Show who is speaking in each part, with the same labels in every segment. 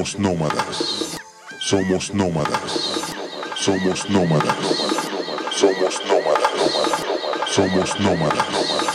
Speaker 1: Somos nómadas. Somos nómadas. Somos nómadas. Somos nómadas. Somos nómadas.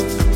Speaker 2: thank you